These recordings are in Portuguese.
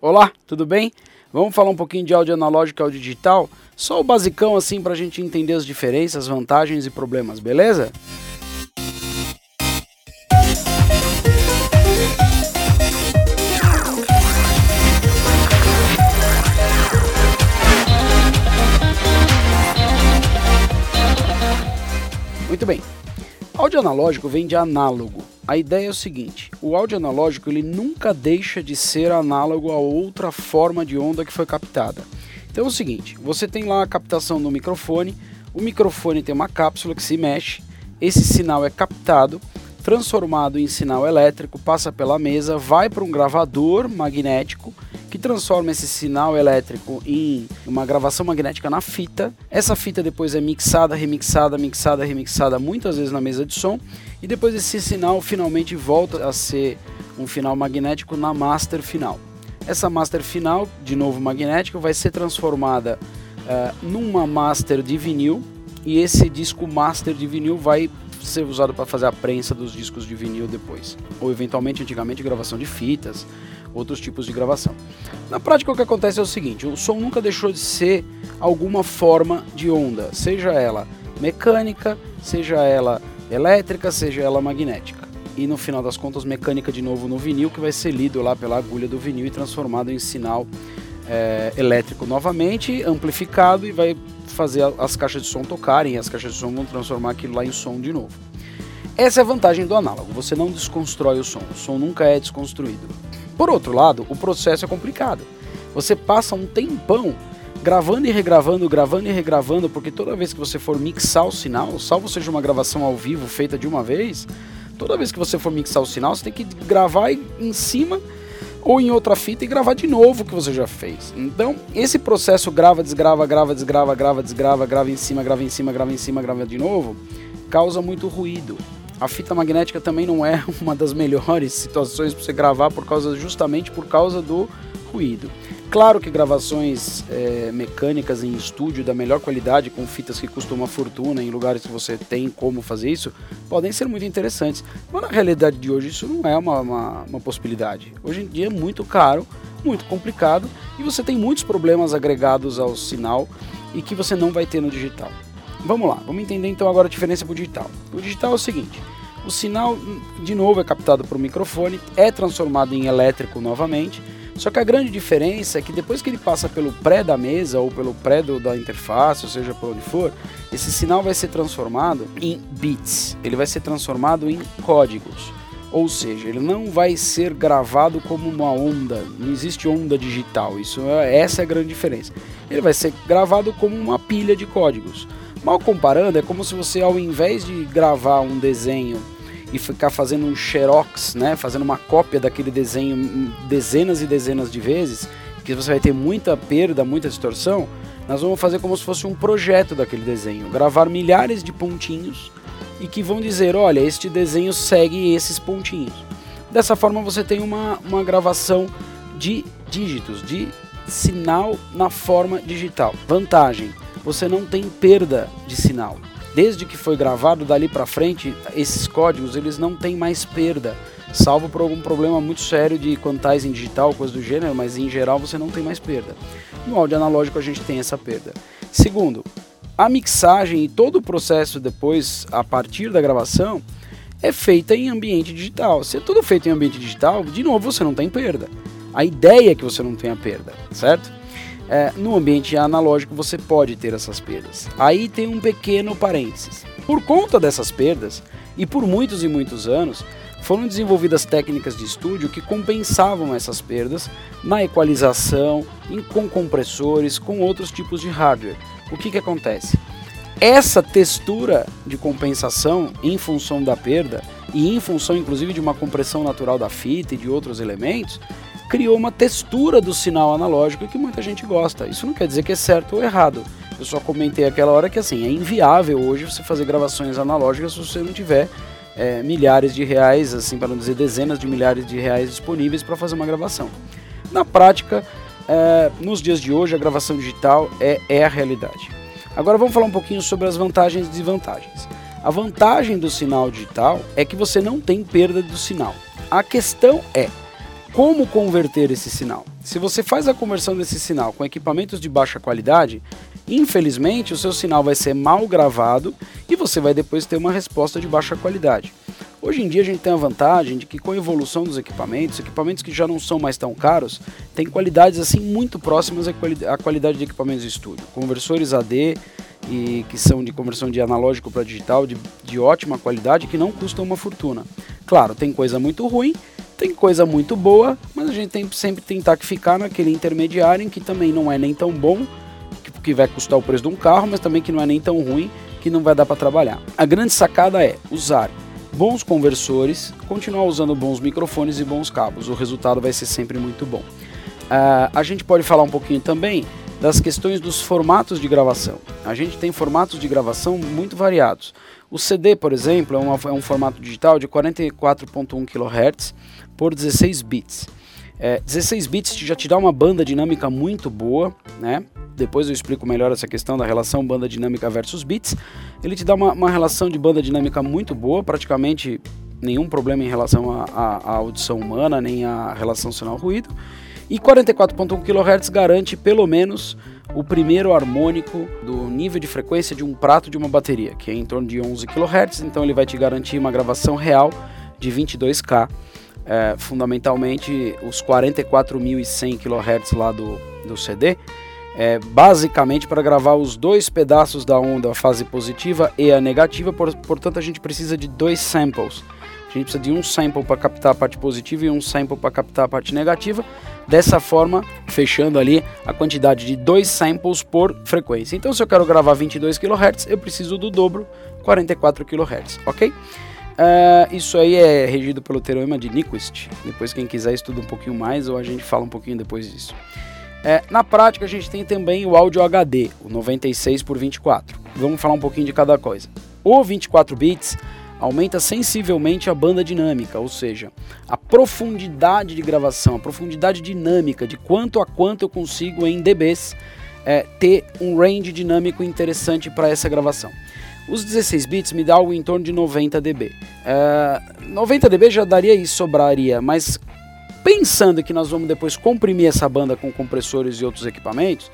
Olá, tudo bem? Vamos falar um pouquinho de áudio analógico e áudio digital? Só o basicão assim para a gente entender as diferenças, vantagens e problemas, beleza? Muito bem. Áudio analógico vem de análogo. A ideia é o seguinte: o áudio analógico ele nunca deixa de ser análogo a outra forma de onda que foi captada. Então é o seguinte: você tem lá a captação no microfone, o microfone tem uma cápsula que se mexe, esse sinal é captado, transformado em sinal elétrico, passa pela mesa, vai para um gravador magnético que transforma esse sinal elétrico em uma gravação magnética na fita. Essa fita depois é mixada, remixada, mixada, remixada muitas vezes na mesa de som e depois esse sinal finalmente volta a ser um final magnético na master final. Essa master final, de novo magnética, vai ser transformada uh, numa master de vinil e esse disco master de vinil vai ser usado para fazer a prensa dos discos de vinil depois, ou eventualmente antigamente gravação de fitas outros tipos de gravação. Na prática, o que acontece é o seguinte: o som nunca deixou de ser alguma forma de onda, seja ela mecânica, seja ela elétrica, seja ela magnética. E no final das contas, mecânica de novo no vinil, que vai ser lido lá pela agulha do vinil e transformado em sinal é, elétrico novamente, amplificado e vai fazer as caixas de som tocarem, e as caixas de som vão transformar aquilo lá em som de novo. Essa é a vantagem do análogo, você não desconstrói o som, o som nunca é desconstruído. Por outro lado, o processo é complicado. Você passa um tempão gravando e regravando, gravando e regravando, porque toda vez que você for mixar o sinal, salvo seja uma gravação ao vivo feita de uma vez, toda vez que você for mixar o sinal, você tem que gravar em cima ou em outra fita e gravar de novo o que você já fez. Então, esse processo grava, desgrava, grava, desgrava, grava, desgrava, grava em cima, grava em cima, grava em cima, grava de novo, causa muito ruído a fita magnética também não é uma das melhores situações para você gravar por causa justamente por causa do ruído. Claro que gravações é, mecânicas em estúdio da melhor qualidade, com fitas que custam uma fortuna, em lugares que você tem como fazer isso, podem ser muito interessantes. Mas na realidade de hoje isso não é uma, uma, uma possibilidade. Hoje em dia é muito caro, muito complicado e você tem muitos problemas agregados ao sinal e que você não vai ter no digital. Vamos lá, vamos entender então agora a diferença para o digital. O digital é o seguinte: o sinal, de novo, é captado por um microfone, é transformado em elétrico novamente. Só que a grande diferença é que depois que ele passa pelo pré da mesa ou pelo pré do, da interface, ou seja, por onde for, esse sinal vai ser transformado em bits. Ele vai ser transformado em códigos. Ou seja, ele não vai ser gravado como uma onda. Não existe onda digital. Isso é, essa é a grande diferença. Ele vai ser gravado como uma pilha de códigos. Mal comparando, é como se você, ao invés de gravar um desenho e ficar fazendo um xerox, né, fazendo uma cópia daquele desenho dezenas e dezenas de vezes, que você vai ter muita perda, muita distorção, nós vamos fazer como se fosse um projeto daquele desenho, gravar milhares de pontinhos e que vão dizer, olha, este desenho segue esses pontinhos. Dessa forma você tem uma, uma gravação de dígitos, de sinal na forma digital. Vantagem, você não tem perda de sinal. Desde que foi gravado dali para frente, esses códigos eles não têm mais perda, salvo por algum problema muito sério de quantais em digital, coisa do gênero, mas em geral você não tem mais perda. No áudio analógico a gente tem essa perda. Segundo, a mixagem e todo o processo depois, a partir da gravação, é feita em ambiente digital. Se é tudo feito em ambiente digital, de novo você não tem perda. A ideia é que você não tenha perda, certo? É, no ambiente analógico você pode ter essas perdas. Aí tem um pequeno parênteses. Por conta dessas perdas, e por muitos e muitos anos, foram desenvolvidas técnicas de estúdio que compensavam essas perdas na equalização, com compressores, com outros tipos de hardware. O que, que acontece? Essa textura de compensação em função da perda e em função inclusive de uma compressão natural da fita e de outros elementos, criou uma textura do sinal analógico que muita gente gosta. Isso não quer dizer que é certo ou errado. Eu só comentei aquela hora que assim é inviável hoje você fazer gravações analógicas se você não tiver é, milhares de reais, assim para não dizer dezenas de milhares de reais disponíveis para fazer uma gravação. Na prática, é, nos dias de hoje, a gravação digital é, é a realidade. Agora vamos falar um pouquinho sobre as vantagens e desvantagens. A vantagem do sinal digital é que você não tem perda do sinal. A questão é como converter esse sinal. Se você faz a conversão desse sinal com equipamentos de baixa qualidade, infelizmente o seu sinal vai ser mal gravado e você vai depois ter uma resposta de baixa qualidade. Hoje em dia a gente tem a vantagem de que com a evolução dos equipamentos, equipamentos que já não são mais tão caros, têm qualidades assim muito próximas à, quali à qualidade de equipamentos de estúdio. Conversores AD e que são de conversão de analógico para digital de, de ótima qualidade que não custam uma fortuna. Claro, tem coisa muito ruim, tem coisa muito boa, mas a gente tem sempre tentar que ficar naquele intermediário em que também não é nem tão bom, que, que vai custar o preço de um carro, mas também que não é nem tão ruim, que não vai dar para trabalhar. A grande sacada é usar bons conversores, continuar usando bons microfones e bons cabos. O resultado vai ser sempre muito bom. Uh, a gente pode falar um pouquinho também das questões dos formatos de gravação. A gente tem formatos de gravação muito variados. O CD, por exemplo, é, uma, é um formato digital de 44.1 kHz por 16 bits. É, 16 bits já te dá uma banda dinâmica muito boa, né? depois eu explico melhor essa questão da relação banda dinâmica versus bits. Ele te dá uma, uma relação de banda dinâmica muito boa, praticamente nenhum problema em relação à audição humana, nem a relação sinal-ruído. E 44.1 kHz garante pelo menos o primeiro harmônico do nível de frequência de um prato de uma bateria, que é em torno de 11 kHz, então ele vai te garantir uma gravação real de 22K. É, fundamentalmente os 44.100 kHz lá do, do CD é, basicamente para gravar os dois pedaços da onda, a fase positiva e a negativa, por, portanto a gente precisa de dois samples. A gente precisa de um sample para captar a parte positiva e um sample para captar a parte negativa. Dessa forma, fechando ali a quantidade de dois samples por frequência. Então, se eu quero gravar 22 kHz, eu preciso do dobro, 44 kHz, ok? Uh, isso aí é regido pelo teorema de Nyquist. Depois, quem quiser, estuda um pouquinho mais ou a gente fala um pouquinho depois disso. É, na prática, a gente tem também o áudio HD, o 96 por 24. Vamos falar um pouquinho de cada coisa. O 24 bits aumenta sensivelmente a banda dinâmica, ou seja, a profundidade de gravação, a profundidade dinâmica de quanto a quanto eu consigo em dBs é, ter um range dinâmico interessante para essa gravação. Os 16 bits me dá algo em torno de 90 dB. É, 90 dB já daria e sobraria, mas pensando que nós vamos depois comprimir essa banda com compressores e outros equipamentos,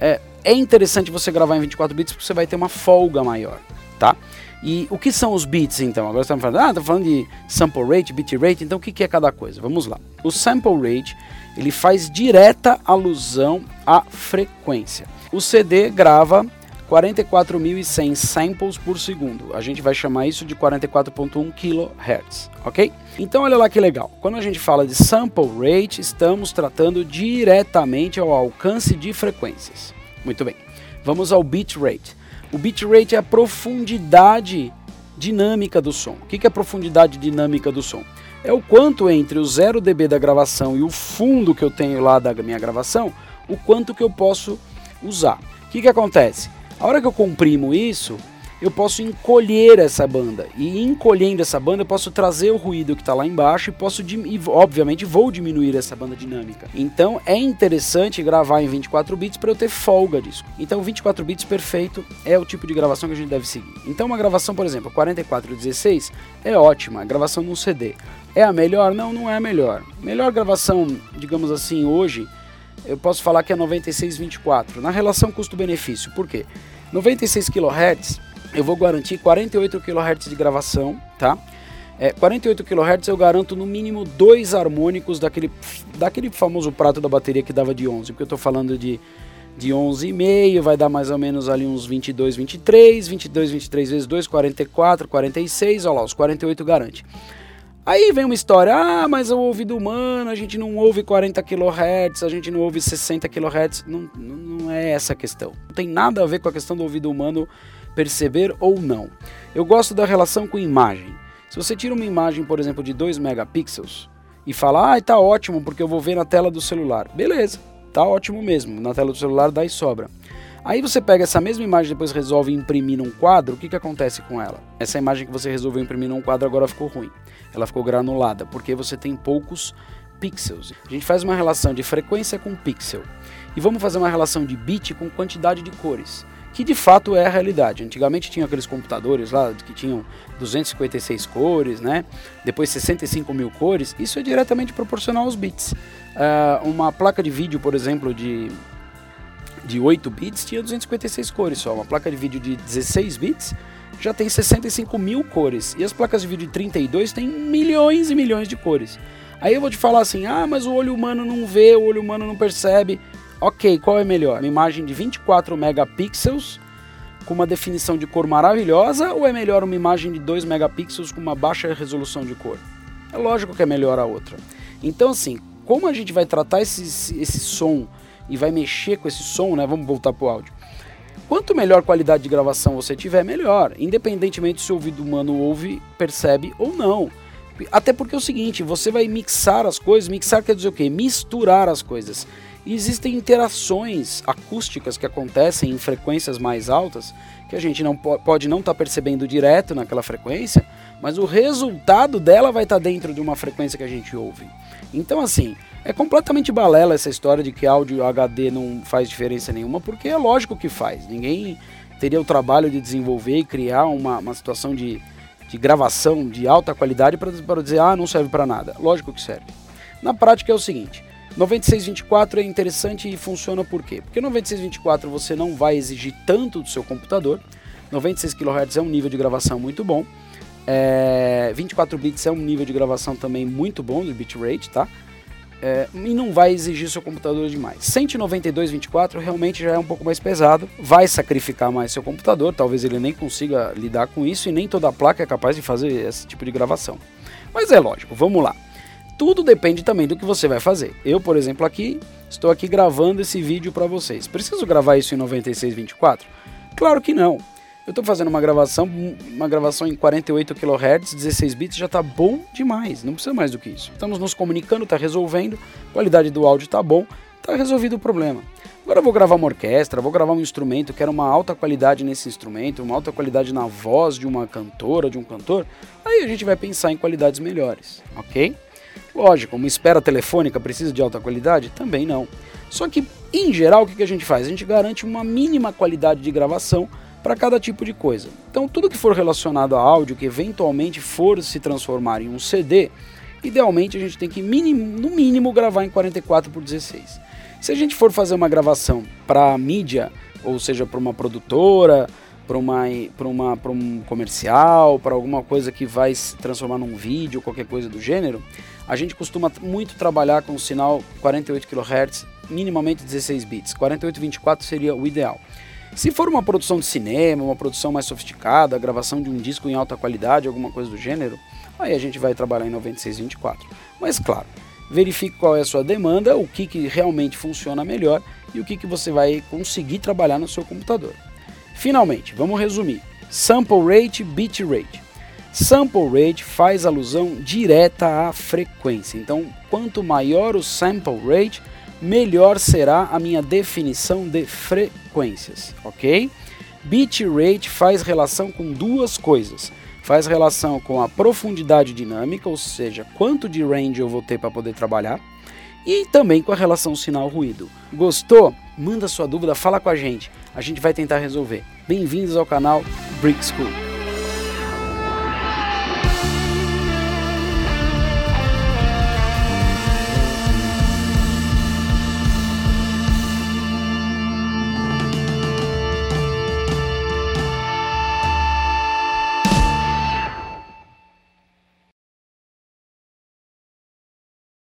é, é interessante você gravar em 24 bits porque você vai ter uma folga maior, tá? E o que são os bits então? Agora estamos falando, ah, tá falando de sample rate, bit rate, então o que, que é cada coisa? Vamos lá. O sample rate, ele faz direta alusão à frequência. O CD grava 44.100 samples por segundo. A gente vai chamar isso de 44.1 kHz, ok? Então olha lá que legal. Quando a gente fala de sample rate, estamos tratando diretamente ao alcance de frequências. Muito bem. Vamos ao bit rate. O bit rate é a profundidade dinâmica do som. O que é a profundidade dinâmica do som? É o quanto entre o 0 dB da gravação e o fundo que eu tenho lá da minha gravação, o quanto que eu posso usar. O que, que acontece? A hora que eu comprimo isso, eu posso encolher essa banda. E encolhendo essa banda, eu posso trazer o ruído que está lá embaixo e posso, e, obviamente, vou diminuir essa banda dinâmica. Então é interessante gravar em 24 bits para eu ter folga disso. Então 24 bits perfeito é o tipo de gravação que a gente deve seguir. Então uma gravação, por exemplo, 44 16 é ótima, gravação num CD. É a melhor? Não, não é a melhor. Melhor gravação, digamos assim, hoje eu posso falar que é 9624 na relação custo-benefício. Por quê? 96 kHz eu vou garantir 48 kHz de gravação, tá? É, 48 kHz eu garanto no mínimo dois harmônicos daquele, daquele famoso prato da bateria que dava de 11, porque eu estou falando de, de 11,5, vai dar mais ou menos ali uns 22, 23, 22, 23 vezes 2, 44, 46, olha lá, os 48 garante. Aí vem uma história, ah, mas o ouvido humano, a gente não ouve 40 kHz, a gente não ouve 60 kHz. Não, não é essa a questão. Não tem nada a ver com a questão do ouvido humano perceber ou não. Eu gosto da relação com imagem. Se você tira uma imagem, por exemplo, de 2 megapixels e fala, ah, tá ótimo porque eu vou ver na tela do celular. Beleza, tá ótimo mesmo, na tela do celular dá e sobra. Aí você pega essa mesma imagem e depois resolve imprimir num quadro, o que, que acontece com ela? Essa imagem que você resolveu imprimir num quadro agora ficou ruim. Ela ficou granulada, porque você tem poucos pixels. A gente faz uma relação de frequência com pixel. E vamos fazer uma relação de bit com quantidade de cores. Que de fato é a realidade. Antigamente tinha aqueles computadores lá que tinham 256 cores, né? Depois 65 mil cores. Isso é diretamente proporcional aos bits. Uh, uma placa de vídeo, por exemplo, de, de 8 bits tinha 256 cores só. Uma placa de vídeo de 16 bits já tem 65 mil cores. E as placas de vídeo de 32 têm milhões e milhões de cores. Aí eu vou te falar assim: ah, mas o olho humano não vê, o olho humano não percebe. Ok, qual é melhor? Uma imagem de 24 megapixels com uma definição de cor maravilhosa ou é melhor uma imagem de 2 megapixels com uma baixa resolução de cor? É lógico que é melhor a outra. Então, assim, como a gente vai tratar esse, esse som e vai mexer com esse som, né? Vamos voltar para o áudio. Quanto melhor qualidade de gravação você tiver, melhor, independentemente se o ouvido humano ouve, percebe ou não. Até porque é o seguinte, você vai mixar as coisas, mixar quer dizer o quê? Misturar as coisas. Existem interações acústicas que acontecem em frequências mais altas que a gente não pode não estar tá percebendo direto naquela frequência, mas o resultado dela vai estar tá dentro de uma frequência que a gente ouve. Então assim, é completamente balela essa história de que áudio HD não faz diferença nenhuma, porque é lógico que faz. Ninguém teria o trabalho de desenvolver e criar uma, uma situação de, de gravação de alta qualidade para dizer, ah, não serve para nada. Lógico que serve. Na prática é o seguinte, 9624 é interessante e funciona por quê? Porque 9624 você não vai exigir tanto do seu computador, 96 kHz é um nível de gravação muito bom, é, 24 bits é um nível de gravação também muito bom de bitrate, tá? É, e não vai exigir seu computador demais. 192.24 realmente já é um pouco mais pesado, vai sacrificar mais seu computador, talvez ele nem consiga lidar com isso e nem toda placa é capaz de fazer esse tipo de gravação. Mas é lógico, vamos lá. Tudo depende também do que você vai fazer. Eu, por exemplo, aqui estou aqui gravando esse vídeo para vocês. Preciso gravar isso em 96.24? Claro que não. Eu estou fazendo uma gravação, uma gravação em 48 kHz, 16 bits, já está bom demais, não precisa mais do que isso. Estamos nos comunicando, está resolvendo, qualidade do áudio está bom, está resolvido o problema. Agora eu vou gravar uma orquestra, vou gravar um instrumento, quero uma alta qualidade nesse instrumento, uma alta qualidade na voz de uma cantora, de um cantor, aí a gente vai pensar em qualidades melhores, ok? Lógico, uma espera telefônica precisa de alta qualidade? Também não. Só que, em geral, o que a gente faz? A gente garante uma mínima qualidade de gravação para cada tipo de coisa. Então, tudo que for relacionado a áudio, que eventualmente for se transformar em um CD, idealmente a gente tem que, mínimo, no mínimo, gravar em 44 por 16. Se a gente for fazer uma gravação para mídia, ou seja, para uma produtora, para uma, uma, um comercial, para alguma coisa que vai se transformar num vídeo, qualquer coisa do gênero, a gente costuma muito trabalhar com o sinal 48 kHz, minimamente 16 bits. 48 24 seria o ideal. Se for uma produção de cinema, uma produção mais sofisticada, a gravação de um disco em alta qualidade, alguma coisa do gênero, aí a gente vai trabalhar em 9624. Mas claro, verifique qual é a sua demanda, o que, que realmente funciona melhor e o que, que você vai conseguir trabalhar no seu computador. Finalmente, vamos resumir. Sample rate, bit rate. Sample rate faz alusão direta à frequência. Então, quanto maior o sample rate, melhor será a minha definição de frequências, ok? Bitrate faz relação com duas coisas. Faz relação com a profundidade dinâmica, ou seja, quanto de range eu vou ter para poder trabalhar, e também com a relação sinal-ruído. Gostou? Manda sua dúvida, fala com a gente. A gente vai tentar resolver. Bem-vindos ao canal Brick School.